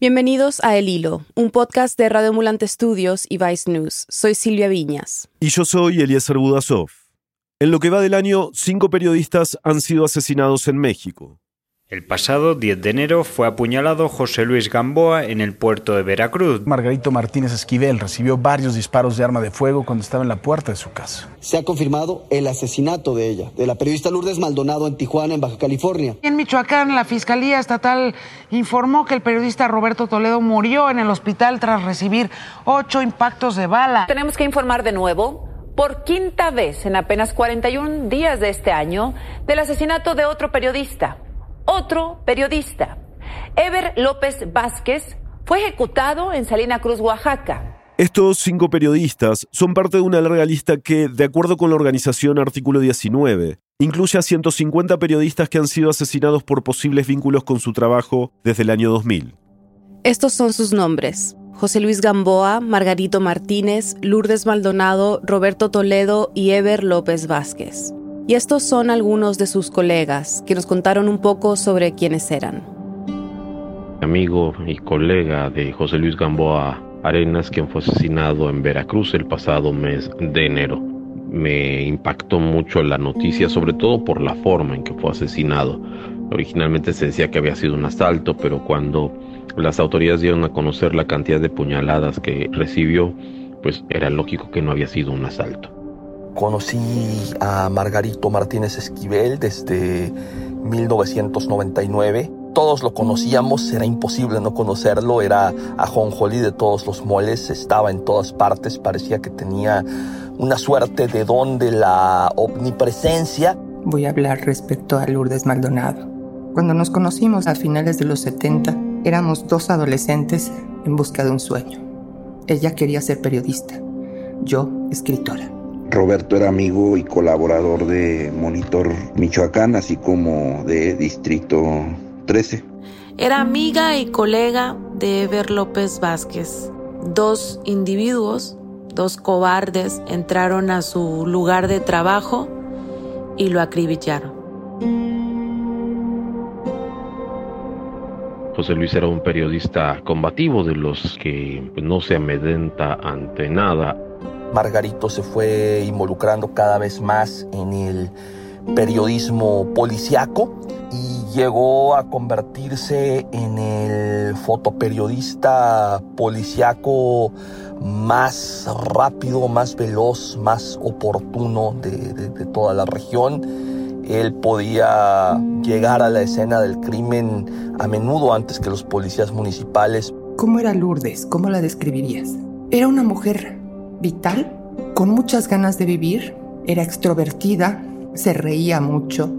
Bienvenidos a El Hilo, un podcast de Radio Ambulante Studios y Vice News. Soy Silvia Viñas. Y yo soy Eliezer Budasov. En lo que va del año, cinco periodistas han sido asesinados en México. El pasado 10 de enero fue apuñalado José Luis Gamboa en el puerto de Veracruz. Margarito Martínez Esquivel recibió varios disparos de arma de fuego cuando estaba en la puerta de su casa. Se ha confirmado el asesinato de ella, de la periodista Lourdes Maldonado en Tijuana, en Baja California. En Michoacán, la Fiscalía Estatal informó que el periodista Roberto Toledo murió en el hospital tras recibir ocho impactos de bala. Tenemos que informar de nuevo por quinta vez en apenas 41 días de este año del asesinato de otro periodista, otro periodista. Ever López Vázquez fue ejecutado en Salina Cruz, Oaxaca. Estos cinco periodistas son parte de una larga lista que, de acuerdo con la organización Artículo 19, incluye a 150 periodistas que han sido asesinados por posibles vínculos con su trabajo desde el año 2000. Estos son sus nombres. José Luis Gamboa, Margarito Martínez, Lourdes Maldonado, Roberto Toledo y Ever López Vázquez. Y estos son algunos de sus colegas que nos contaron un poco sobre quiénes eran. Amigo y colega de José Luis Gamboa Arenas, quien fue asesinado en Veracruz el pasado mes de enero. Me impactó mucho la noticia, sobre todo por la forma en que fue asesinado. Originalmente se decía que había sido un asalto, pero cuando las autoridades dieron a conocer la cantidad de puñaladas que recibió, pues era lógico que no había sido un asalto. Conocí a Margarito Martínez Esquivel desde 1999. Todos lo conocíamos, era imposible no conocerlo, era ajonjolí de todos los moles, estaba en todas partes, parecía que tenía una suerte de don de la omnipresencia. Voy a hablar respecto a Lourdes Maldonado. Cuando nos conocimos a finales de los 70, éramos dos adolescentes en busca de un sueño. Ella quería ser periodista, yo escritora. Roberto era amigo y colaborador de Monitor Michoacán, así como de Distrito 13. Era amiga y colega de Ever López Vázquez. Dos individuos, dos cobardes, entraron a su lugar de trabajo y lo acribillaron. José Luis era un periodista combativo de los que no se amedrenta ante nada. Margarito se fue involucrando cada vez más en el periodismo policiaco y llegó a convertirse en el fotoperiodista policiaco más rápido, más veloz, más oportuno de, de, de, toda la región. Él podía llegar a la escena del crimen a menudo antes que los policías municipales. ¿Cómo era Lourdes? ¿Cómo la describirías? Era una mujer vital, con muchas ganas de vivir, era extrovertida, se reía mucho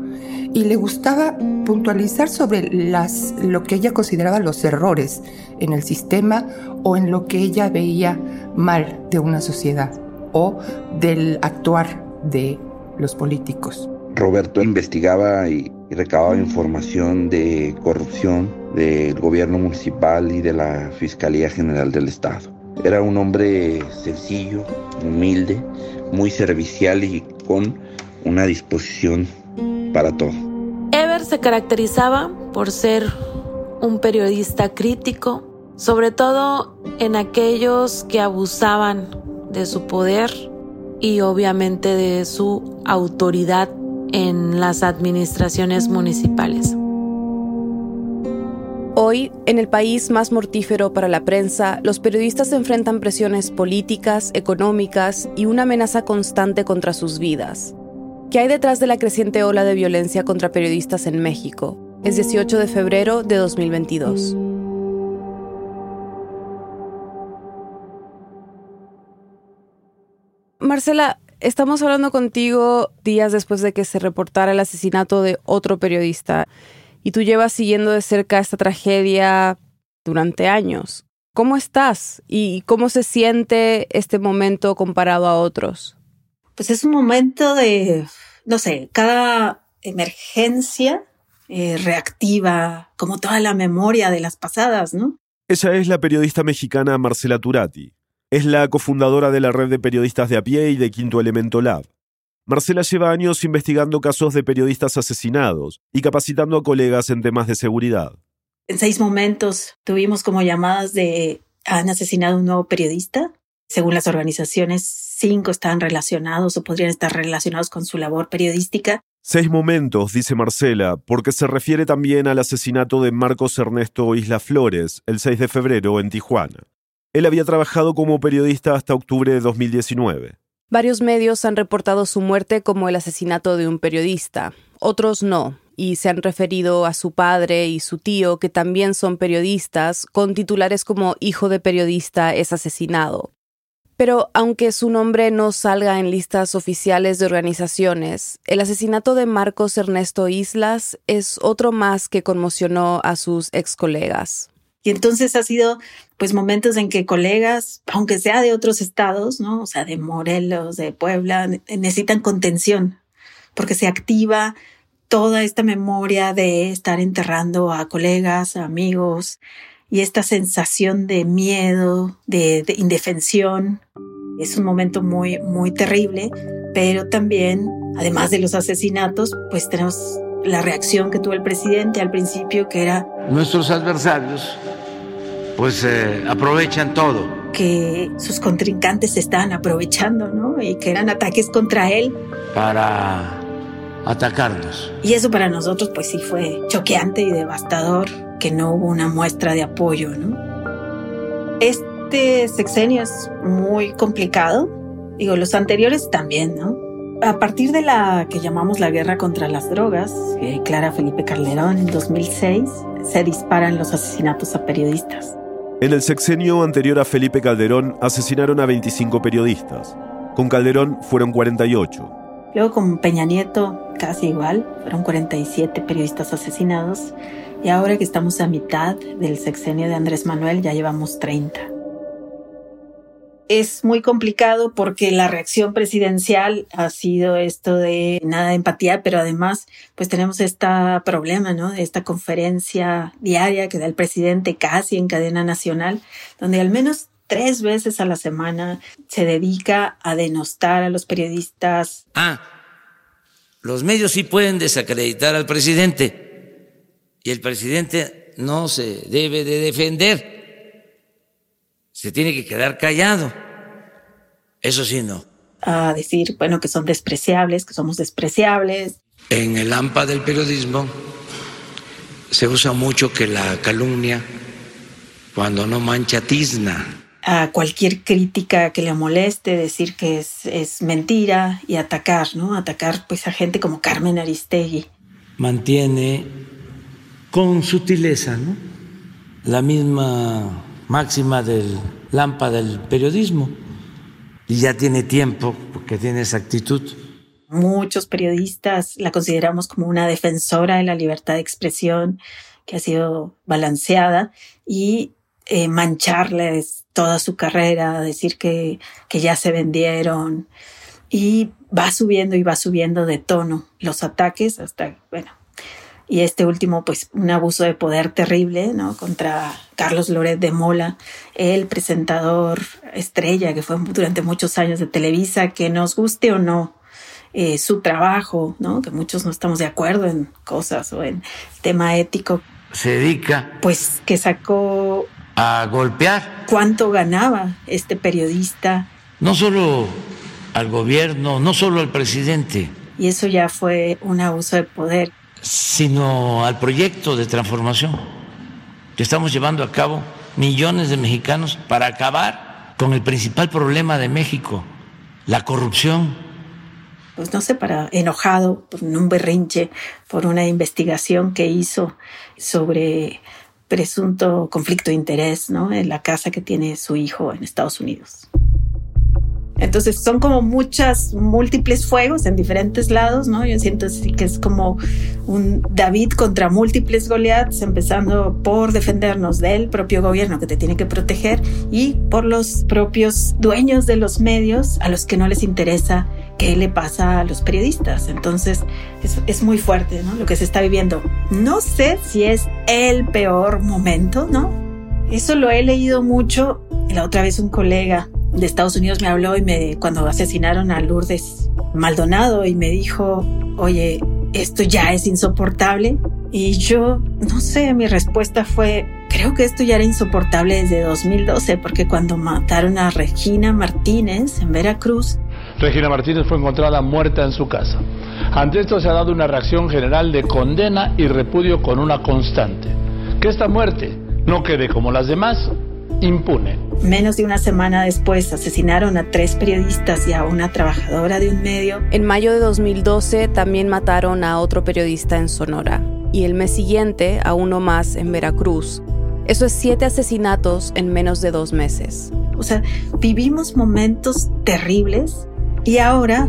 y le gustaba puntualizar sobre las, lo que ella consideraba los errores en el sistema o en lo que ella veía mal de una sociedad o del actuar de los políticos. Roberto investigaba y, y recababa información de corrupción del gobierno municipal y de la Fiscalía General del Estado. Era un hombre sencillo, humilde, muy servicial y con una disposición para todo. Ever se caracterizaba por ser un periodista crítico, sobre todo en aquellos que abusaban de su poder y obviamente de su autoridad en las administraciones municipales. Hoy, en el país más mortífero para la prensa, los periodistas enfrentan presiones políticas, económicas y una amenaza constante contra sus vidas. ¿Qué hay detrás de la creciente ola de violencia contra periodistas en México? Es 18 de febrero de 2022. Marcela, estamos hablando contigo días después de que se reportara el asesinato de otro periodista y tú llevas siguiendo de cerca esta tragedia durante años. ¿Cómo estás y cómo se siente este momento comparado a otros? Pues es un momento de, no sé, cada emergencia eh, reactiva como toda la memoria de las pasadas, ¿no? Esa es la periodista mexicana Marcela Turati. Es la cofundadora de la red de periodistas de a pie y de Quinto Elemento Lab. Marcela lleva años investigando casos de periodistas asesinados y capacitando a colegas en temas de seguridad. En seis momentos tuvimos como llamadas de han asesinado a un nuevo periodista. Según las organizaciones, cinco están relacionados o podrían estar relacionados con su labor periodística. Seis momentos, dice Marcela, porque se refiere también al asesinato de Marcos Ernesto Isla Flores el 6 de febrero en Tijuana. Él había trabajado como periodista hasta octubre de 2019. Varios medios han reportado su muerte como el asesinato de un periodista, otros no, y se han referido a su padre y su tío, que también son periodistas, con titulares como hijo de periodista es asesinado. Pero aunque su nombre no salga en listas oficiales de organizaciones, el asesinato de Marcos Ernesto Islas es otro más que conmocionó a sus ex colegas. Y entonces ha sido pues momentos en que colegas, aunque sea de otros estados, ¿no? O sea, de Morelos, de Puebla, necesitan contención, porque se activa toda esta memoria de estar enterrando a colegas, amigos, y esta sensación de miedo, de, de, indefensión. Es un momento muy, muy terrible, pero también, además de los asesinatos, pues tenemos la reacción que tuvo el presidente al principio, que era... Nuestros adversarios pues eh, aprovechan todo. Que sus contrincantes se estaban aprovechando, ¿no? Y que eran ataques contra él. Para atacarnos. Y eso para nosotros pues sí fue choqueante y devastador que no hubo una muestra de apoyo, ¿no? Este sexenio es muy complicado. Digo, los anteriores también, ¿no? A partir de la que llamamos la guerra contra las drogas, que declara Felipe Calderón en 2006, se disparan los asesinatos a periodistas. En el sexenio anterior a Felipe Calderón asesinaron a 25 periodistas. Con Calderón fueron 48. Luego con Peña Nieto casi igual, fueron 47 periodistas asesinados. Y ahora que estamos a mitad del sexenio de Andrés Manuel ya llevamos 30 es muy complicado porque la reacción presidencial ha sido esto de nada de empatía, pero además pues tenemos este problema, ¿no? De esta conferencia diaria que da el presidente casi en cadena nacional, donde al menos tres veces a la semana se dedica a denostar a los periodistas. Ah, los medios sí pueden desacreditar al presidente y el presidente no se debe de defender se tiene que quedar callado. Eso sí, no. A decir, bueno, que son despreciables, que somos despreciables. En el AMPA del periodismo se usa mucho que la calumnia, cuando no mancha, tizna. A cualquier crítica que le moleste, decir que es, es mentira y atacar, ¿no? Atacar pues a gente como Carmen Aristegui. Mantiene con sutileza, ¿no? La misma máxima del lámpara del periodismo y ya tiene tiempo porque tiene esa actitud. Muchos periodistas la consideramos como una defensora de la libertad de expresión que ha sido balanceada y eh, mancharles toda su carrera, decir que, que ya se vendieron y va subiendo y va subiendo de tono los ataques hasta, bueno, y este último, pues un abuso de poder terrible, ¿no? Contra Carlos Loret de Mola, el presentador estrella que fue durante muchos años de Televisa, que nos guste o no eh, su trabajo, ¿no? Que muchos no estamos de acuerdo en cosas o en tema ético. Se dedica. Pues que sacó. A golpear. ¿Cuánto ganaba este periodista? No solo al gobierno, no solo al presidente. Y eso ya fue un abuso de poder sino al proyecto de transformación que estamos llevando a cabo millones de mexicanos para acabar con el principal problema de México, la corrupción. Pues no sé, para enojado por un berrinche, por una investigación que hizo sobre presunto conflicto de interés, ¿no? En la casa que tiene su hijo en Estados Unidos. Entonces son como muchas, múltiples fuegos en diferentes lados, ¿no? Yo siento que es como un David contra múltiples Goliaths, empezando por defendernos del propio gobierno que te tiene que proteger y por los propios dueños de los medios a los que no les interesa qué le pasa a los periodistas. Entonces es, es muy fuerte, ¿no? Lo que se está viviendo. No sé si es el peor momento, ¿no? Eso lo he leído mucho. La otra vez un colega de Estados Unidos me habló y me cuando asesinaron a Lourdes Maldonado y me dijo, oye, esto ya es insoportable. Y yo, no sé, mi respuesta fue, creo que esto ya era insoportable desde 2012, porque cuando mataron a Regina Martínez en Veracruz, Regina Martínez fue encontrada muerta en su casa. Ante esto se ha dado una reacción general de condena y repudio con una constante. Que esta muerte no quede como las demás, impune. Menos de una semana después asesinaron a tres periodistas y a una trabajadora de un medio. En mayo de 2012 también mataron a otro periodista en Sonora y el mes siguiente a uno más en Veracruz. Eso es siete asesinatos en menos de dos meses. O sea, vivimos momentos terribles y ahora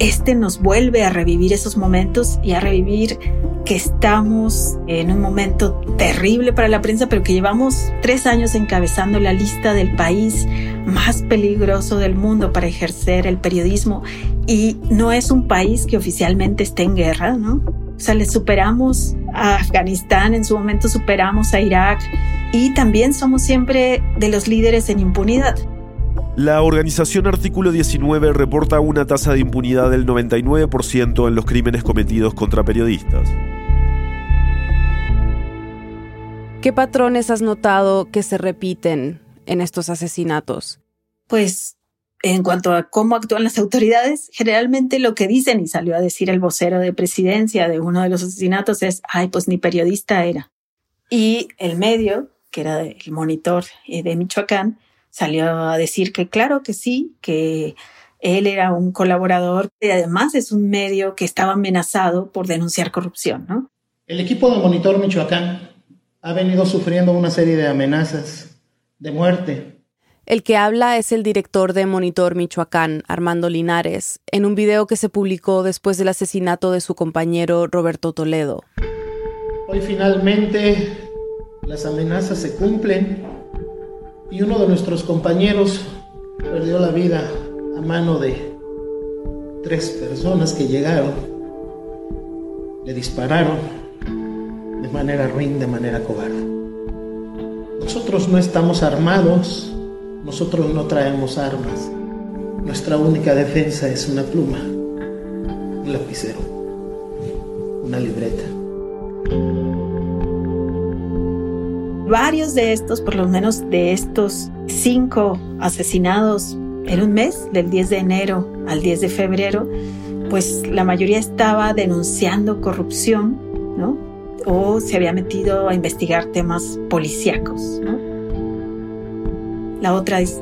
este nos vuelve a revivir esos momentos y a revivir que estamos en un momento terrible para la prensa, pero que llevamos tres años encabezando la lista del país más peligroso del mundo para ejercer el periodismo y no es un país que oficialmente esté en guerra, ¿no? O sea, le superamos a Afganistán, en su momento superamos a Irak y también somos siempre de los líderes en impunidad. La organización Artículo 19 reporta una tasa de impunidad del 99% en los crímenes cometidos contra periodistas. ¿Qué patrones has notado que se repiten en estos asesinatos? Pues en cuanto a cómo actúan las autoridades, generalmente lo que dicen, y salió a decir el vocero de presidencia de uno de los asesinatos, es, ay, pues ni periodista era. Y el medio, que era el monitor eh, de Michoacán, salió a decir que claro que sí, que él era un colaborador y además es un medio que estaba amenazado por denunciar corrupción, ¿no? El equipo de Monitor Michoacán ha venido sufriendo una serie de amenazas de muerte. El que habla es el director de Monitor Michoacán, Armando Linares, en un video que se publicó después del asesinato de su compañero Roberto Toledo. Hoy finalmente las amenazas se cumplen y uno de nuestros compañeros perdió la vida a mano de tres personas que llegaron, le dispararon de manera ruin, de manera cobarde. Nosotros no estamos armados, nosotros no traemos armas. Nuestra única defensa es una pluma, un lapicero, una libreta. Varios de estos, por lo menos de estos cinco asesinados en un mes, del 10 de enero al 10 de febrero, pues la mayoría estaba denunciando corrupción, ¿no? o se había metido a investigar temas policíacos. La otra es,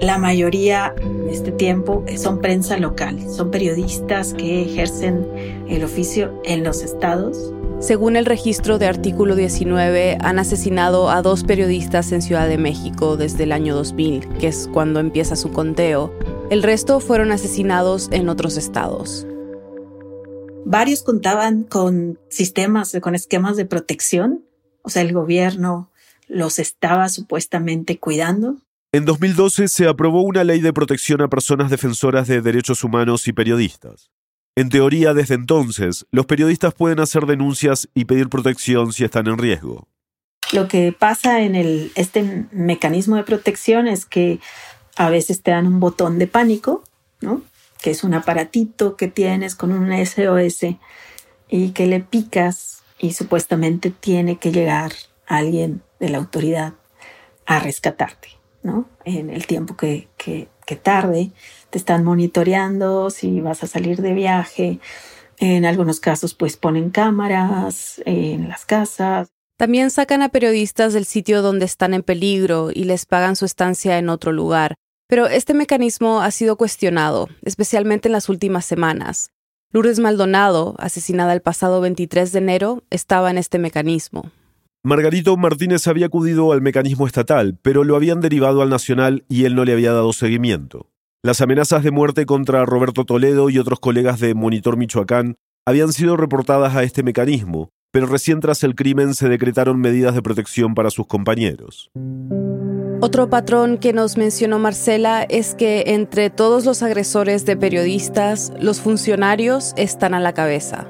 la mayoría en este tiempo son prensa local, son periodistas que ejercen el oficio en los estados. Según el registro de artículo 19, han asesinado a dos periodistas en Ciudad de México desde el año 2000, que es cuando empieza su conteo. El resto fueron asesinados en otros estados. Varios contaban con sistemas, con esquemas de protección, o sea, el gobierno los estaba supuestamente cuidando. En 2012 se aprobó una ley de protección a personas defensoras de derechos humanos y periodistas. En teoría, desde entonces, los periodistas pueden hacer denuncias y pedir protección si están en riesgo. Lo que pasa en el, este mecanismo de protección es que a veces te dan un botón de pánico, ¿no? que es un aparatito que tienes con un SOS y que le picas y supuestamente tiene que llegar alguien de la autoridad a rescatarte, ¿no? En el tiempo que, que, que tarde, te están monitoreando si vas a salir de viaje. En algunos casos, pues ponen cámaras en las casas. También sacan a periodistas del sitio donde están en peligro y les pagan su estancia en otro lugar. Pero este mecanismo ha sido cuestionado, especialmente en las últimas semanas. Lourdes Maldonado, asesinada el pasado 23 de enero, estaba en este mecanismo. Margarito Martínez había acudido al mecanismo estatal, pero lo habían derivado al nacional y él no le había dado seguimiento. Las amenazas de muerte contra Roberto Toledo y otros colegas de Monitor Michoacán habían sido reportadas a este mecanismo, pero recién tras el crimen se decretaron medidas de protección para sus compañeros. Otro patrón que nos mencionó Marcela es que entre todos los agresores de periodistas, los funcionarios están a la cabeza.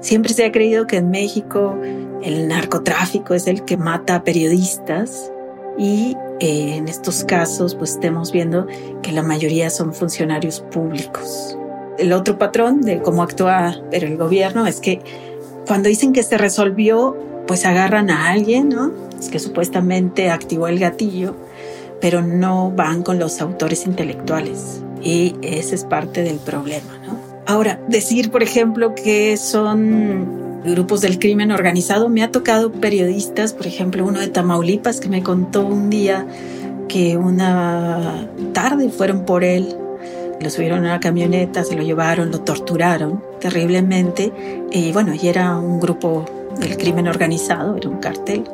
Siempre se ha creído que en México el narcotráfico es el que mata a periodistas y eh, en estos casos pues estamos viendo que la mayoría son funcionarios públicos. El otro patrón de cómo actúa el gobierno es que Cuando dicen que se resolvió, pues agarran a alguien, ¿no? Es que supuestamente activó el gatillo, pero no van con los autores intelectuales. Y ese es parte del problema, ¿no? Ahora, decir, por ejemplo, que son grupos del crimen organizado, me ha tocado periodistas, por ejemplo, uno de Tamaulipas que me contó un día que una tarde fueron por él, lo subieron a una camioneta, se lo llevaron, lo torturaron terriblemente y bueno, y era un grupo del crimen organizado, era un cartel.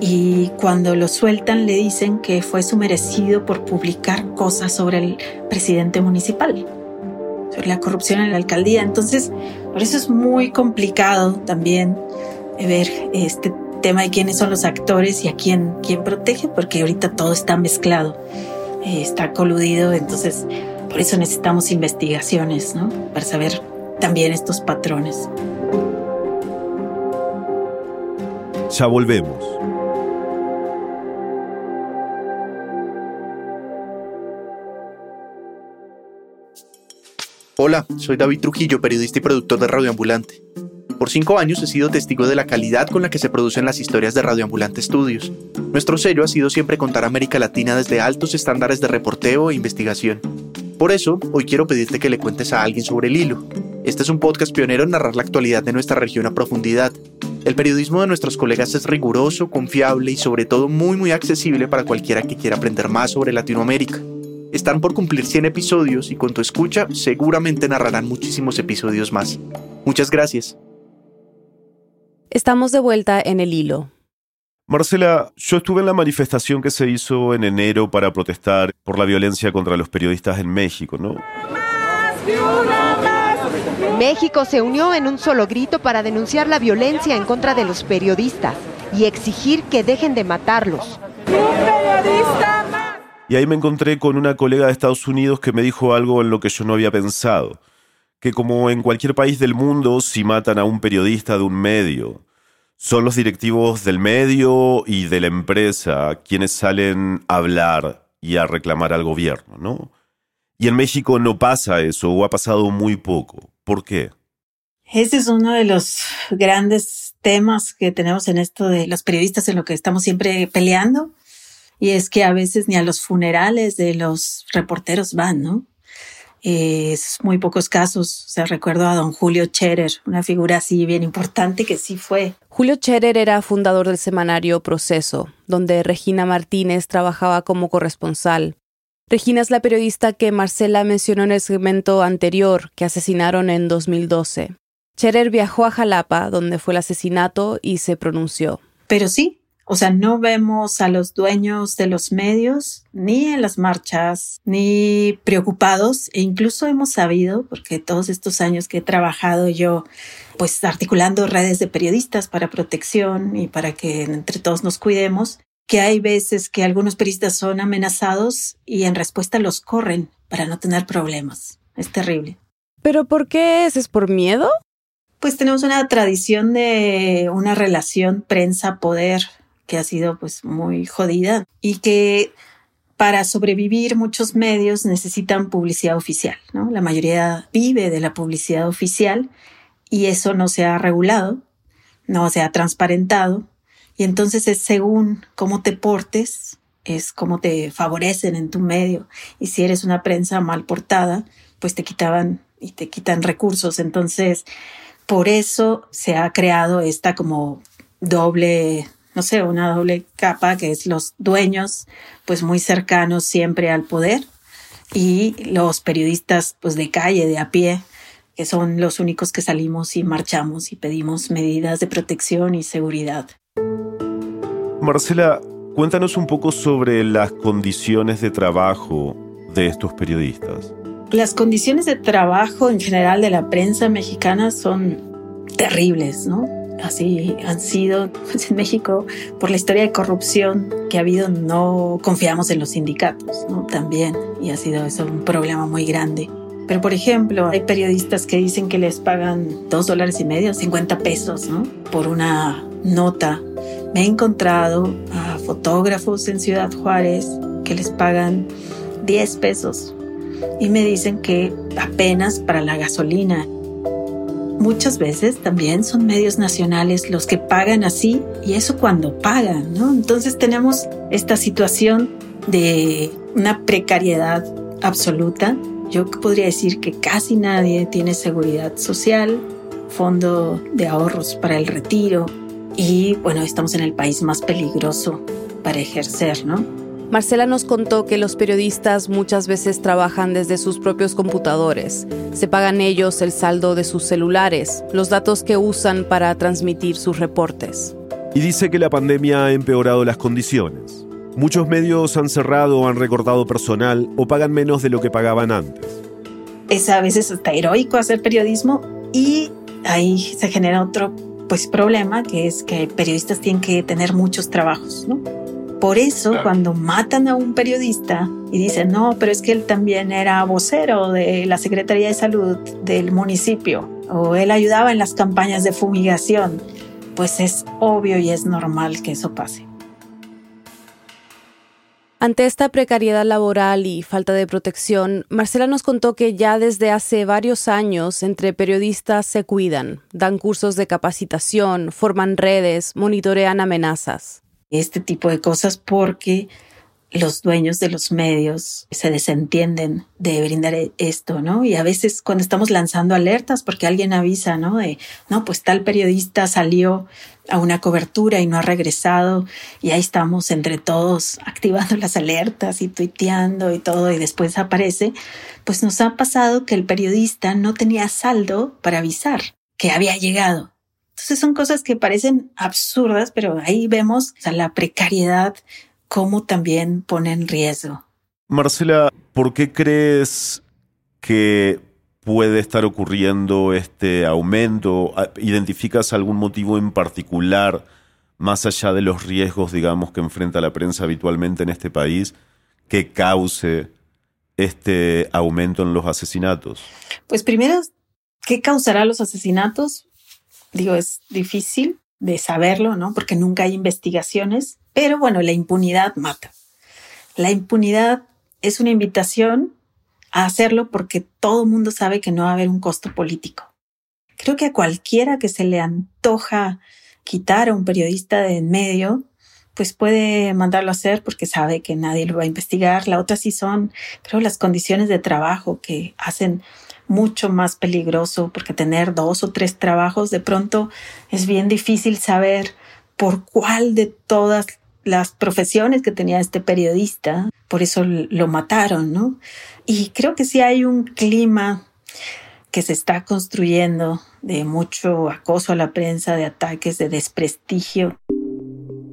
Y cuando lo sueltan le dicen que fue su merecido por publicar cosas sobre el presidente municipal, sobre la corrupción en la alcaldía. Entonces, por eso es muy complicado también ver este tema de quiénes son los actores y a quién, quién protege, porque ahorita todo está mezclado, eh, está coludido, entonces por eso necesitamos investigaciones, ¿no? Para saber también estos patrones. Ya volvemos. Hola, soy David Trujillo, periodista y productor de Radio Ambulante. Por cinco años he sido testigo de la calidad con la que se producen las historias de Radioambulante Studios. Nuestro sello ha sido siempre contar América Latina desde altos estándares de reporteo e investigación. Por eso, hoy quiero pedirte que le cuentes a alguien sobre el hilo. Este es un podcast pionero en narrar la actualidad de nuestra región a profundidad. El periodismo de nuestros colegas es riguroso, confiable y sobre todo muy muy accesible para cualquiera que quiera aprender más sobre Latinoamérica. Están por cumplir 100 episodios y con tu escucha seguramente narrarán muchísimos episodios más. Muchas gracias. Estamos de vuelta en el hilo. Marcela, yo estuve en la manifestación que se hizo en enero para protestar por la violencia contra los periodistas en México, ¿no? México se unió en un solo grito para denunciar la violencia en contra de los periodistas y exigir que dejen de matarlos. Y ahí me encontré con una colega de Estados Unidos que me dijo algo en lo que yo no había pensado que como en cualquier país del mundo, si matan a un periodista de un medio, son los directivos del medio y de la empresa quienes salen a hablar y a reclamar al gobierno, ¿no? Y en México no pasa eso, o ha pasado muy poco. ¿Por qué? Ese es uno de los grandes temas que tenemos en esto de los periodistas, en lo que estamos siempre peleando. Y es que a veces ni a los funerales de los reporteros van, ¿no? es muy pocos casos. O sea, recuerdo a don Julio Scherer, una figura así bien importante que sí fue. Julio Scherer era fundador del semanario Proceso, donde Regina Martínez trabajaba como corresponsal. Regina es la periodista que Marcela mencionó en el segmento anterior, que asesinaron en 2012. Scherer viajó a Jalapa, donde fue el asesinato, y se pronunció. Pero sí, o sea, no vemos a los dueños de los medios ni en las marchas, ni preocupados e incluso hemos sabido, porque todos estos años que he trabajado yo, pues articulando redes de periodistas para protección y para que entre todos nos cuidemos, que hay veces que algunos periodistas son amenazados y en respuesta los corren para no tener problemas. Es terrible. ¿Pero por qué es? ¿Es por miedo? Pues tenemos una tradición de una relación prensa-poder que ha sido pues muy jodida y que para sobrevivir muchos medios necesitan publicidad oficial, ¿no? La mayoría vive de la publicidad oficial y eso no se ha regulado, no se ha transparentado y entonces es según cómo te portes, es cómo te favorecen en tu medio y si eres una prensa mal portada, pues te quitaban y te quitan recursos, entonces por eso se ha creado esta como doble no sé, una doble capa que es los dueños, pues muy cercanos siempre al poder y los periodistas, pues de calle, de a pie, que son los únicos que salimos y marchamos y pedimos medidas de protección y seguridad. Marcela, cuéntanos un poco sobre las condiciones de trabajo de estos periodistas. Las condiciones de trabajo en general de la prensa mexicana son terribles, ¿no? Así han sido pues, en México por la historia de corrupción que ha habido no confiamos en los sindicatos ¿no? también y ha sido eso un problema muy grande pero por ejemplo hay periodistas que dicen que les pagan dos dólares y medio 50 pesos ¿no? por una nota me he encontrado a fotógrafos en Ciudad Juárez que les pagan 10 pesos y me dicen que apenas para la gasolina muchas veces también son medios nacionales los que pagan así y eso cuando pagan, ¿no? Entonces tenemos esta situación de una precariedad absoluta. Yo podría decir que casi nadie tiene seguridad social, fondo de ahorros para el retiro y bueno, estamos en el país más peligroso para ejercer, ¿no? Marcela nos contó que los periodistas muchas veces trabajan desde sus propios computadores. Se pagan ellos el saldo de sus celulares, los datos que usan para transmitir sus reportes. Y dice que la pandemia ha empeorado las condiciones. Muchos medios han cerrado o han recortado personal o pagan menos de lo que pagaban antes. Es a veces hasta heroico hacer periodismo y ahí se genera otro pues problema que es que periodistas tienen que tener muchos trabajos, ¿no? Por eso cuando matan a un periodista y dicen, no, pero es que él también era vocero de la Secretaría de Salud del municipio o él ayudaba en las campañas de fumigación, pues es obvio y es normal que eso pase. Ante esta precariedad laboral y falta de protección, Marcela nos contó que ya desde hace varios años entre periodistas se cuidan, dan cursos de capacitación, forman redes, monitorean amenazas este tipo de cosas porque los dueños de los medios se desentienden de brindar esto, ¿no? Y a veces cuando estamos lanzando alertas, porque alguien avisa, ¿no? De, no, pues tal periodista salió a una cobertura y no ha regresado, y ahí estamos entre todos activando las alertas y tuiteando y todo, y después aparece, pues nos ha pasado que el periodista no tenía saldo para avisar que había llegado. Entonces son cosas que parecen absurdas, pero ahí vemos la precariedad, cómo también pone en riesgo. Marcela, ¿por qué crees que puede estar ocurriendo este aumento? ¿Identificas algún motivo en particular, más allá de los riesgos, digamos, que enfrenta la prensa habitualmente en este país, que cause este aumento en los asesinatos? Pues primero, ¿qué causará los asesinatos? Digo, es difícil de saberlo, ¿no? Porque nunca hay investigaciones, pero bueno, la impunidad mata. La impunidad es una invitación a hacerlo porque todo el mundo sabe que no va a haber un costo político. Creo que a cualquiera que se le antoja quitar a un periodista de en medio, pues puede mandarlo a hacer porque sabe que nadie lo va a investigar. La otra sí son, creo, las condiciones de trabajo que hacen mucho más peligroso porque tener dos o tres trabajos de pronto es bien difícil saber por cuál de todas las profesiones que tenía este periodista, por eso lo mataron, ¿no? Y creo que sí hay un clima que se está construyendo de mucho acoso a la prensa, de ataques, de desprestigio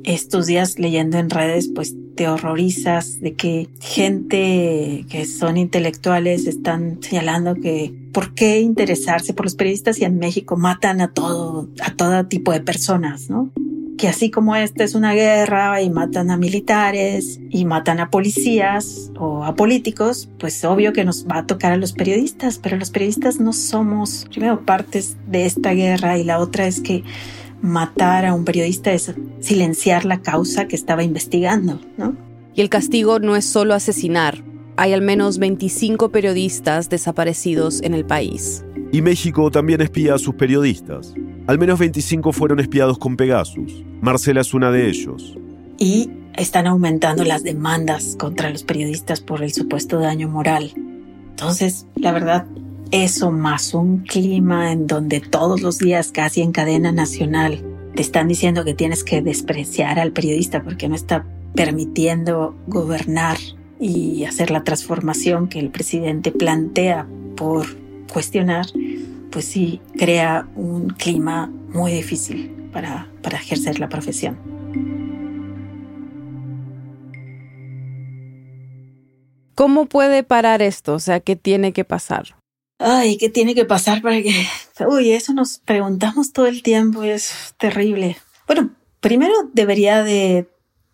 estos días leyendo en redes, pues te horrorizas de que gente que son intelectuales están señalando que por qué interesarse por los periodistas y en México matan a todo, a todo tipo de personas, ¿no? Que así como esta es una guerra y matan a militares y matan a policías o a políticos, pues obvio que nos va a tocar a los periodistas, pero los periodistas no somos, primero, partes de esta guerra y la otra es que matar a un periodista es silenciar la causa que estaba investigando, ¿no? Y el castigo no es solo asesinar. Hay al menos 25 periodistas desaparecidos en el país. Y México también espía a sus periodistas. Al menos 25 fueron espiados con Pegasus. Marcela es una de ellos. Y están aumentando las demandas contra los periodistas por el supuesto daño moral. Entonces, la verdad, eso más un clima en donde todos los días, casi en cadena nacional, te están diciendo que tienes que despreciar al periodista porque no está permitiendo gobernar y hacer la transformación que el presidente plantea por cuestionar, pues sí crea un clima muy difícil para, para ejercer la profesión. ¿Cómo puede parar esto? O sea, ¿qué tiene que pasar? Ay, ¿qué tiene que pasar para que... Uy, eso nos preguntamos todo el tiempo es terrible. Bueno, primero debería de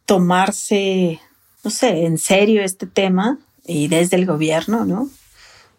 tomarse, no sé, en serio este tema y desde el gobierno, ¿no?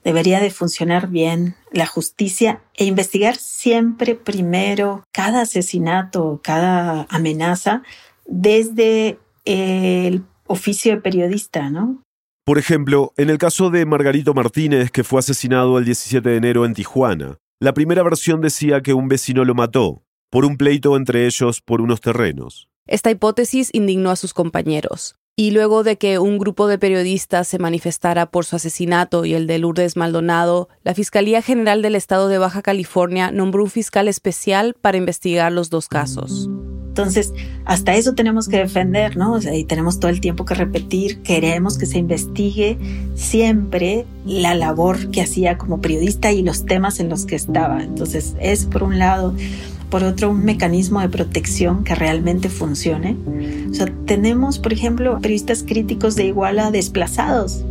Debería de funcionar bien la justicia e investigar siempre primero cada asesinato, cada amenaza desde el oficio de periodista, ¿no? Por ejemplo, en el caso de Margarito Martínez, que fue asesinado el 17 de enero en Tijuana, La primera versión decía que un vecino lo mató, por un pleito entre ellos por unos terrenos. Esta hipótesis indignó a sus compañeros. Y luego de que un grupo de periodistas se manifestara por su asesinato y el de Lourdes Maldonado, la Fiscalía General del Estado de Baja California nombró un fiscal especial para investigar los dos casos. Entonces, hasta eso tenemos que defender, ¿no? y tenemos todo el tiempo que repetir, queremos que se investigue siempre la labor que hacía como periodista y los temas en los que estaba. Entonces, es por un lado por otro un mecanismo de protección que realmente funcione. O sea, tenemos, por ejemplo, periodistas críticos de Iguala desplazados.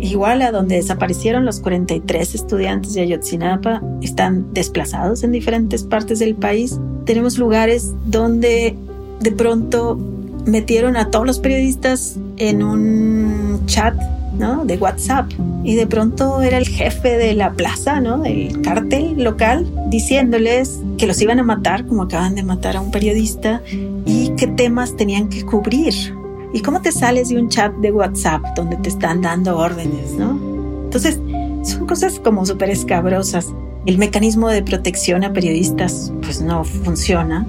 Iguala, donde desaparecieron los 43 estudiantes de Ayotzinapa, están desplazados en diferentes partes del país. Tenemos lugares donde de pronto metieron a todos los periodistas en un chat ¿no? de WhatsApp y de pronto era el jefe de la plaza, ¿no? del cártel local, diciéndoles que los iban a matar, como acaban de matar a un periodista, y qué temas tenían que cubrir. ¿Y cómo te sales de un chat de WhatsApp donde te están dando órdenes? ¿no? Entonces, son cosas como súper escabrosas. El mecanismo de protección a periodistas pues no funciona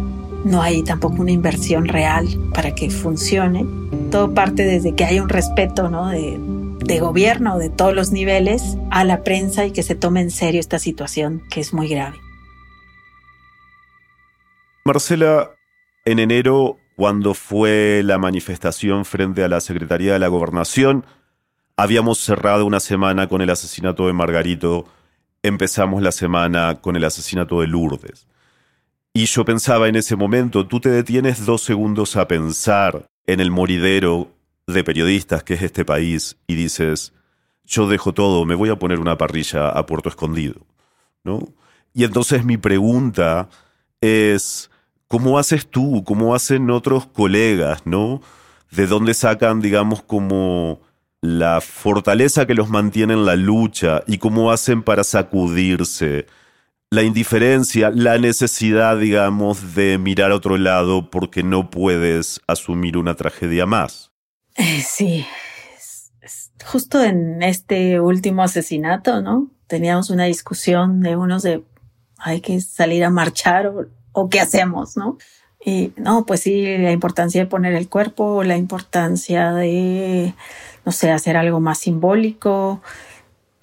no hay tampoco una inversión real para que funcione. Todo parte desde que haya un respeto ¿no? de, de gobierno de todos los niveles a la prensa y que se tome en serio esta situación que es muy grave. Marcela, en enero, cuando fue la manifestación frente a la Secretaría de la Gobernación, habíamos cerrado una semana con el asesinato de Margarito, empezamos la semana con el asesinato de Lourdes. Y yo pensaba en ese momento, tú te detienes dos segundos a pensar en el moridero de periodistas que es este país y dices, yo dejo todo, me voy a poner una parrilla a Puerto Escondido, ¿no? Y entonces mi pregunta es, ¿cómo haces tú? ¿Cómo hacen otros colegas, ¿no? ¿De dónde sacan, digamos, como la fortaleza que los mantiene en la lucha y cómo hacen para sacudirse? la indiferencia, la necesidad, digamos, de mirar a otro lado porque no puedes asumir una tragedia más. Eh, sí, justo en este último asesinato, ¿no? Teníamos una discusión de unos de hay que salir a marchar o, o qué hacemos, ¿no? Y no, pues sí, la importancia de poner el cuerpo, la importancia de, no sé, hacer algo más simbólico,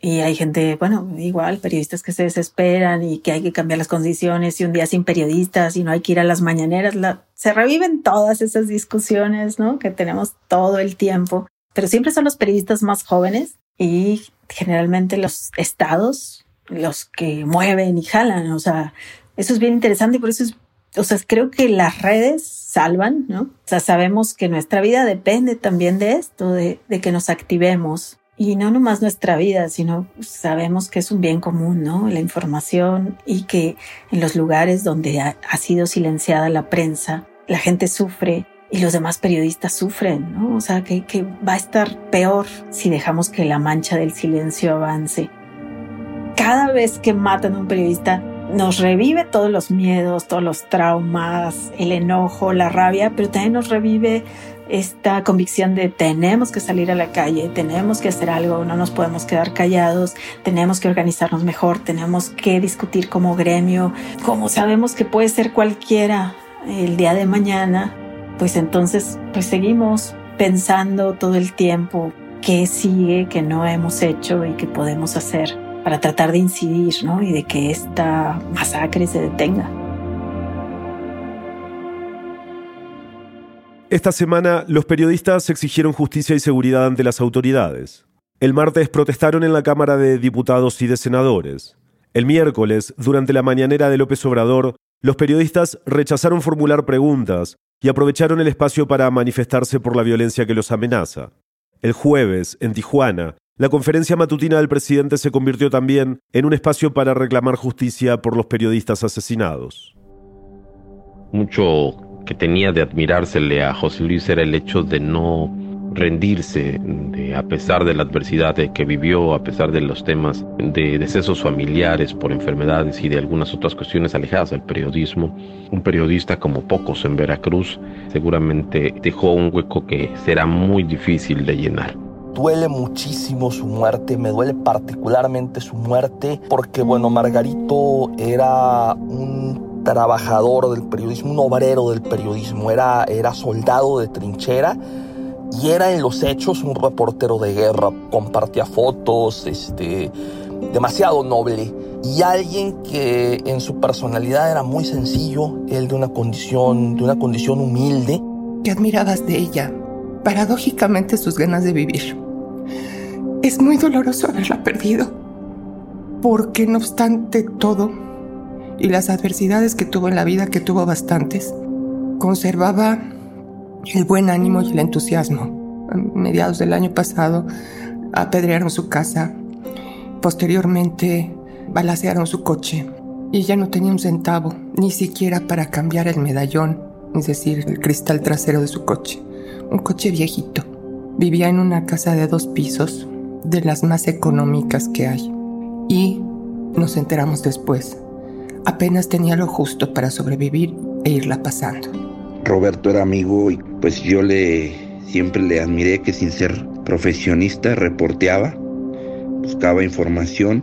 y hay gente, bueno, igual, periodistas que se desesperan y que hay que cambiar las condiciones y un día sin periodistas y no hay que ir a las mañaneras. se reviven todas esas discusiones, ¿no? Que tenemos todo el tiempo. Pero siempre son los periodistas más jóvenes y generalmente los estados los que mueven y jalan. O sea, eso es bien interesante y por eso es, o sea, creo que las redes salvan, ¿no? O sea, sabemos que nuestra vida depende también de esto, de, que nos activemos y no nomás nuestra vida, sino sabemos que es un bien común, ¿no? La información y que en los lugares donde ha, sido silenciada la prensa, la gente sufre y los demás periodistas sufren, ¿no? O sea, que va a estar peor si dejamos que la mancha del silencio avance. Cada vez que matan a un periodista, nos revive todos los miedos, todos los traumas, el enojo, la rabia, pero también nos revive esta convicción de tenemos que salir a la calle, tenemos que hacer algo, no nos podemos quedar callados, tenemos que organizarnos mejor, tenemos que discutir como gremio, como sabemos que puede ser cualquiera el día de mañana, pues entonces pues seguimos pensando todo el tiempo qué sigue, que no hemos hecho y que podemos hacer para tratar de incidir ¿no? y de que esta masacre se detenga. Esta semana, los periodistas exigieron justicia y seguridad ante las autoridades. El martes protestaron en la Cámara de Diputados y de Senadores. El miércoles, durante la mañanera de López Obrador, los periodistas rechazaron formular preguntas y aprovecharon el espacio para manifestarse por la violencia que los amenaza. El jueves, en Tijuana, la conferencia matutina del presidente se convirtió también en un espacio para reclamar justicia por los periodistas asesinados. Mucho que tenía de admirársele a José Luis era el hecho de no rendirse de, a pesar de la adversidad que vivió, a pesar de los temas de decesos familiares por enfermedades y de algunas otras cuestiones alejadas del periodismo. Un periodista como pocos en Veracruz seguramente dejó un hueco que será muy difícil de llenar. Duele muchísimo su muerte, me duele particularmente su muerte, porque bueno, Margarito era un trabajador del periodismo, un obrero del periodismo, era, era soldado de trinchera y era en los hechos un reportero de guerra, compartía fotos, este, demasiado noble y alguien que en su personalidad era muy sencillo, él de una condición, de una condición humilde. ¿Qué admirabas de ella? Paradójicamente sus ganas de vivir. Es muy doloroso haberla perdido, porque no obstante todo y las adversidades que tuvo en la vida, que tuvo bastantes, conservaba el buen ánimo y el entusiasmo. A mediados del año pasado apedrearon su casa, posteriormente balacearon su coche y ella no tenía un centavo, ni siquiera para cambiar el medallón, es decir, el cristal trasero de su coche. Un coche viejito. Vivía en una casa de dos pisos, de las más económicas que hay. Y nos enteramos después. Apenas tenía lo justo para sobrevivir e irla pasando. Roberto era amigo y pues yo le siempre le admiré que sin ser profesionista reporteaba, buscaba información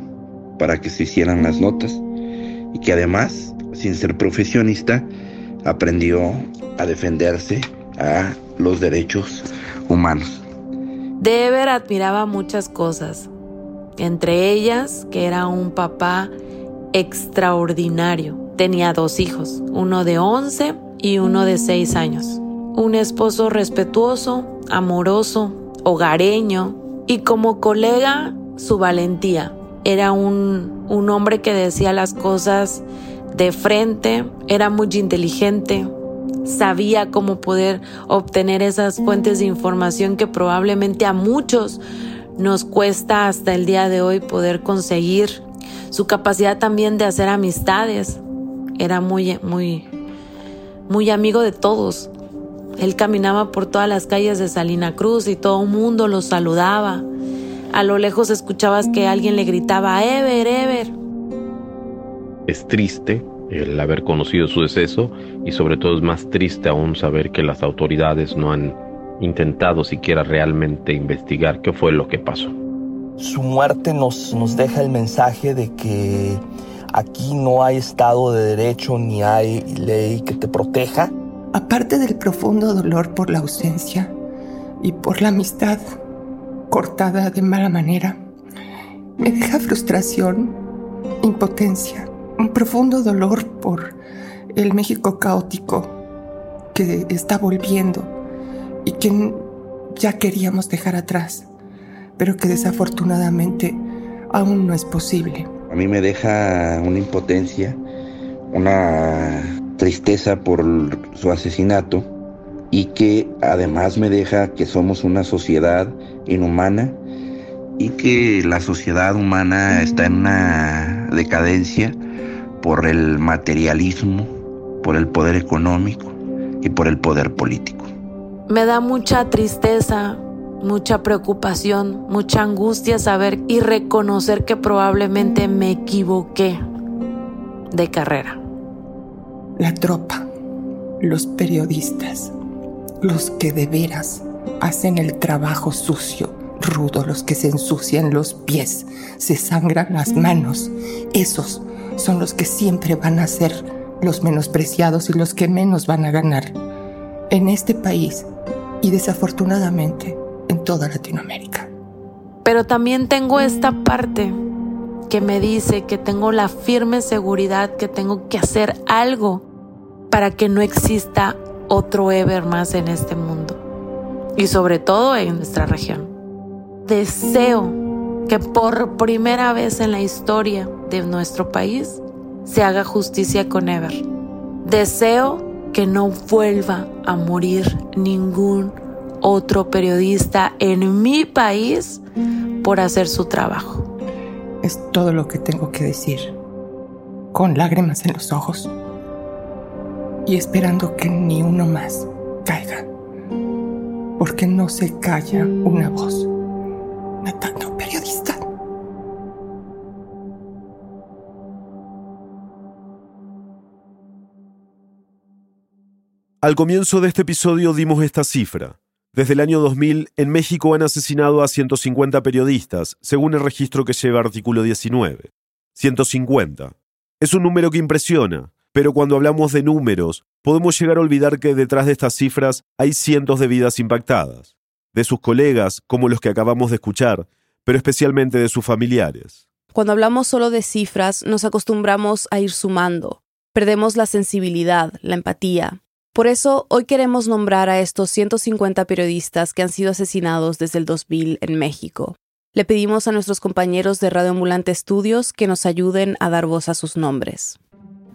para que se hicieran las notas y que además, sin ser profesionista, aprendió a defenderse a los derechos humanos. Dever admiraba muchas cosas, entre ellas que era un papá extraordinario. Tenía dos hijos, uno de 11 y uno de 6 años. Un esposo respetuoso, amoroso, hogareño y como colega su valentía. Era un, un hombre que decía las cosas de frente, era muy inteligente, sabía cómo poder obtener esas fuentes de información que probablemente a muchos nos cuesta hasta el día de hoy poder conseguir. Su capacidad también de hacer amistades. Era muy, muy, muy amigo de todos. Él caminaba por todas las calles de Salina Cruz y todo el mundo lo saludaba. A lo lejos escuchabas que alguien le gritaba, Ever, Ever. Es triste el haber conocido su deceso y sobre todo es más triste aún saber que las autoridades no han intentado siquiera realmente investigar qué fue lo que pasó. Su muerte nos, nos deja el mensaje de que aquí no hay Estado de Derecho ni hay ley que te proteja. Aparte del profundo dolor por la ausencia y por la amistad cortada de mala manera, me deja frustración, impotencia, un profundo dolor por el México caótico que está volviendo y que ya queríamos dejar atrás, pero que desafortunadamente aún no es posible. A mí me deja una impotencia, una tristeza por su asesinato y que además me deja que somos una sociedad inhumana y que la sociedad humana está en una decadencia por el materialismo, por el poder económico y por el poder político. Me da mucha tristeza, mucha preocupación, mucha angustia saber y reconocer que probablemente me equivoqué de carrera. La tropa, los periodistas, los que de veras hacen el trabajo sucio, rudo, los que se ensucian los pies, se sangran las manos, esos son los que siempre van a ser los menospreciados y los que menos van a ganar en este país y desafortunadamente en toda Latinoamérica. Pero también tengo esta parte que me dice que tengo la firme seguridad que tengo que hacer algo para que no exista otro Ever más en este mundo y sobre todo en nuestra región. Deseo que por primera vez en la historia de nuestro país se haga justicia con Ever. Deseo que no vuelva a morir ningún otro periodista en mi país por hacer su trabajo. Es todo lo que tengo que decir, con lágrimas en los ojos y esperando que ni uno más caiga, porque no se calla una voz matando Al comienzo de este episodio dimos esta cifra. Desde el año 2000, en México han asesinado a 150 periodistas, según el registro que lleva artículo 19. 150. Es un número que impresiona, pero cuando hablamos de números, podemos llegar a olvidar que detrás de estas cifras hay cientos de vidas impactadas, de sus colegas, como los que acabamos de escuchar, pero especialmente de sus familiares. Cuando hablamos solo de cifras, nos acostumbramos a ir sumando. Perdemos la sensibilidad, la empatía. Por eso, hoy queremos nombrar a estos 150 periodistas que han sido asesinados desde el 2000 en México. Le pedimos a nuestros compañeros de Radio Ambulante Estudios que nos ayuden a dar voz a sus nombres.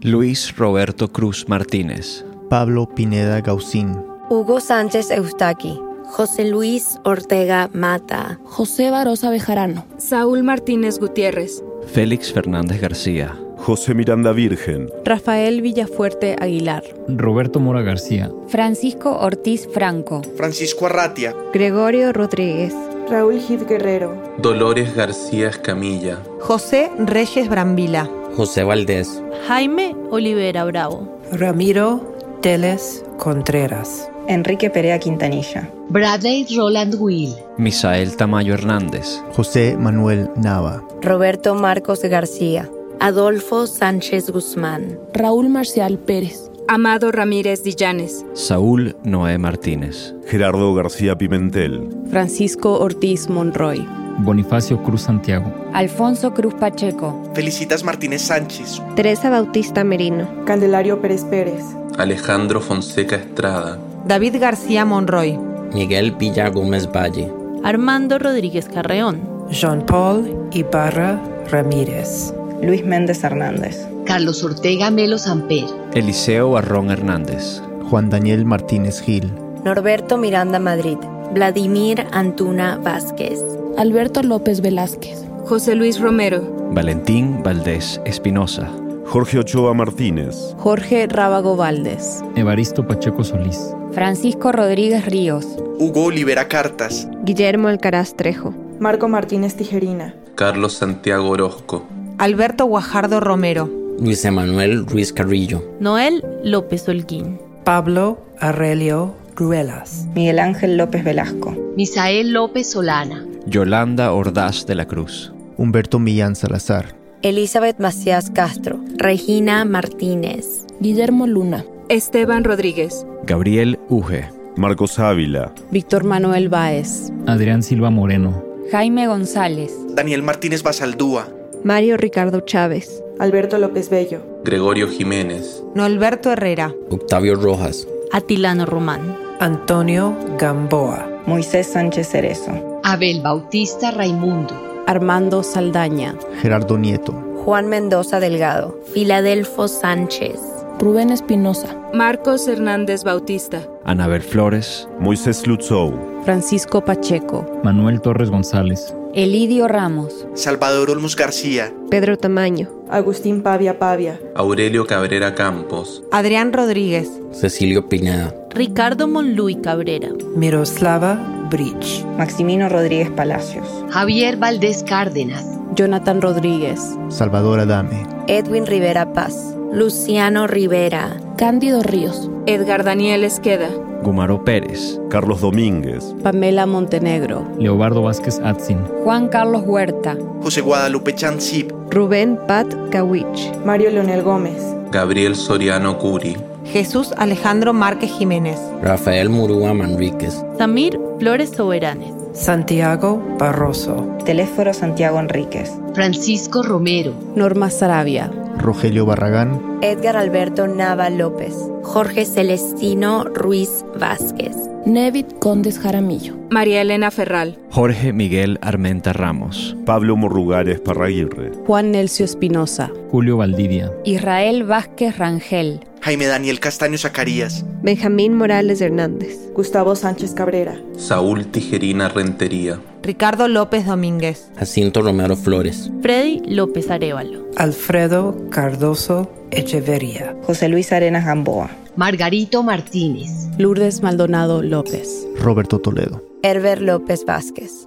Luis Roberto Cruz Martínez. Pablo Pineda Gaucín. Hugo Sánchez Eustaqui. José Luis Ortega Mata. José Barosa Bejarano. Saúl Martínez Gutiérrez. Félix Fernández García. José Miranda Virgen. Rafael Villafuerte Aguilar. Roberto Mora García. Francisco Ortiz Franco. Francisco Arratia. Gregorio Rodríguez. Raúl Gid Guerrero. Dolores García Escamilla. José Reyes Brambila. José Valdés. Jaime Olivera Bravo. Ramiro Teles Contreras. Enrique Perea Quintanilla. Bradley Roland Will. Misael Tamayo Hernández. José Manuel Nava. Roberto Marcos García. Adolfo Sánchez Guzmán. Raúl Marcial Pérez. Amado Ramírez Dillanes. Saúl Noé Martínez. Gerardo García Pimentel. Francisco Ortiz Monroy. Bonifacio Cruz Santiago. Alfonso Cruz Pacheco. Felicitas Martínez Sánchez. Teresa Bautista Merino. Candelario Pérez Pérez. Alejandro Fonseca Estrada. David García Monroy. Miguel Villa Gómez Valle. Armando Rodríguez Carreón. Jean-Paul Ibarra Ramírez. Luis Méndez Hernández. Carlos Ortega Melo Samper. Eliseo Barrón Hernández. Juan Daniel Martínez Gil. Norberto Miranda Madrid. Vladimir Antuna Vázquez. Alberto López Velázquez. José Luis Romero. Valentín Valdés Espinosa. Jorge Ochoa Martínez. Jorge Rábago Valdés. Evaristo Pacheco Solís. Francisco Rodríguez Ríos. Hugo Olivera Cartas. Guillermo Alcaraz Trejo. Marco Martínez Tijerina. Carlos Santiago Orozco. Alberto Guajardo Romero. Luis Emanuel Ruiz Carrillo. Noel López Holguín. Pablo Arrelio Ruelas. Miguel Ángel López Velasco. Misael López Solana. Yolanda Ordaz de la Cruz. Humberto Millán Salazar. Elizabeth Macías Castro. Regina Martínez. Guillermo Luna. Esteban Rodríguez. Gabriel Uge. Marcos Ávila. Víctor Manuel Báez. Adrián Silva Moreno. Jaime González. Daniel Martínez Basaldúa. Mario Ricardo Chávez. Alberto López Bello. Gregorio Jiménez. Noelberto Herrera. Octavio Rojas. Atilano Román. Antonio Gamboa. Moisés Sánchez Cerezo. Abel Bautista Raimundo. Armando Saldaña. Gerardo Nieto. Juan Mendoza Delgado. Filadelfo Sánchez. Rubén Espinosa. Marcos Hernández Bautista. Anabel Flores. Moisés Lutzou. Francisco Pacheco. Manuel Torres González. Elidio Ramos. Salvador Olmos García. Pedro Tamaño. Agustín Pavia Pavia. Aurelio Cabrera Campos. Adrián Rodríguez. Cecilio Pineda. Ricardo Monluy Cabrera. Miroslava Bridge. Maximino Rodríguez Palacios. Javier Valdés Cárdenas. Jonathan Rodríguez. Salvador Adame. Edwin Rivera Paz. Luciano Rivera. Cándido Ríos. Edgar Daniel Esqueda. Gumaro Pérez. Carlos Domínguez. Pamela Montenegro. Leobardo Vázquez Atzin. Juan Carlos Huerta. José Guadalupe Chansip. Rubén Pat Kawich. Mario Leonel Gómez. Gabriel Soriano Curi. Jesús Alejandro Márquez Jiménez. Rafael Murúa Manríquez. Samir Flores Soberanes. Santiago Barroso. Telésforo Santiago Enríquez. Francisco Romero. Norma Sarabia. Rogelio Barragán. Edgar Alberto Nava López. Jorge Celestino Ruiz Vázquez. Nevit Condes Jaramillo. María Elena Ferral. Jorge Miguel Armenta Ramos. Pablo Morrugares Parraguirre. Juan Nelcio Espinosa. Julio Valdivia. Israel Vázquez Rangel. Jaime Daniel Castaño Zacarías. Benjamín Morales Hernández. Gustavo Sánchez Cabrera. Saúl Tijerina Rentería. Ricardo López Domínguez. Jacinto Romero Flores. Freddy López Arevalo. Alfredo Cardoso Echeverría. José Luis Arenas Gamboa. Margarito Martínez. Lourdes Maldonado López. Roberto Toledo. Herber López Vázquez.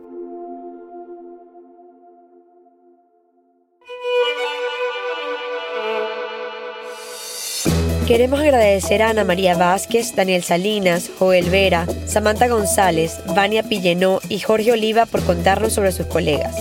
Queremos agradecer a Ana María Vázquez, Daniel Salinas, Joel Vera, Samantha González, Vania Pillenó y Jorge Oliva por contarnos sobre sus colegas.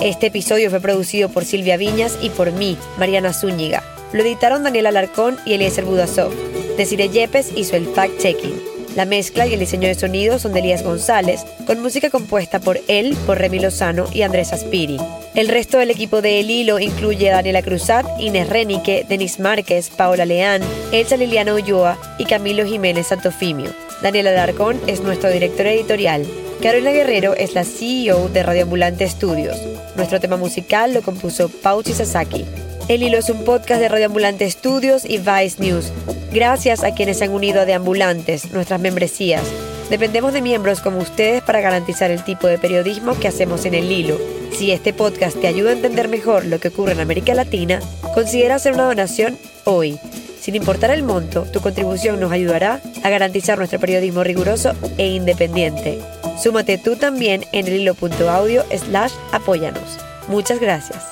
Este episodio fue producido por Silvia Viñas y por mí, Mariana Zúñiga. Lo editaron Daniel Alarcón y Eliezer Budasov. Desire Yepes hizo el fact-checking. La mezcla y el diseño de sonido son de Elías González, con música compuesta por él, por Remy Lozano y Andrés Aspiri. El resto del equipo de El Hilo incluye a Daniela Cruzat, Inés Renique, Denis Márquez, Paola Leán, Elsa Liliana Ulloa y Camilo Jiménez Santofimio. Daniela Darcón es nuestro director editorial. Carolina Guerrero es la CEO de Radioambulante Studios. Nuestro tema musical lo compuso Pauchi Sasaki. El Hilo es un podcast de Radioambulante Studios y Vice News. Gracias a quienes se han unido a Deambulantes, nuestras membresías. Dependemos de miembros como ustedes para garantizar el tipo de periodismo que hacemos en el hilo. Si este podcast te ayuda a entender mejor lo que ocurre en América Latina, considera hacer una donación hoy. Sin importar el monto, tu contribución nos ayudará a garantizar nuestro periodismo riguroso e independiente. Súmate tú también en el hilo.audio slash apóyanos. Muchas gracias.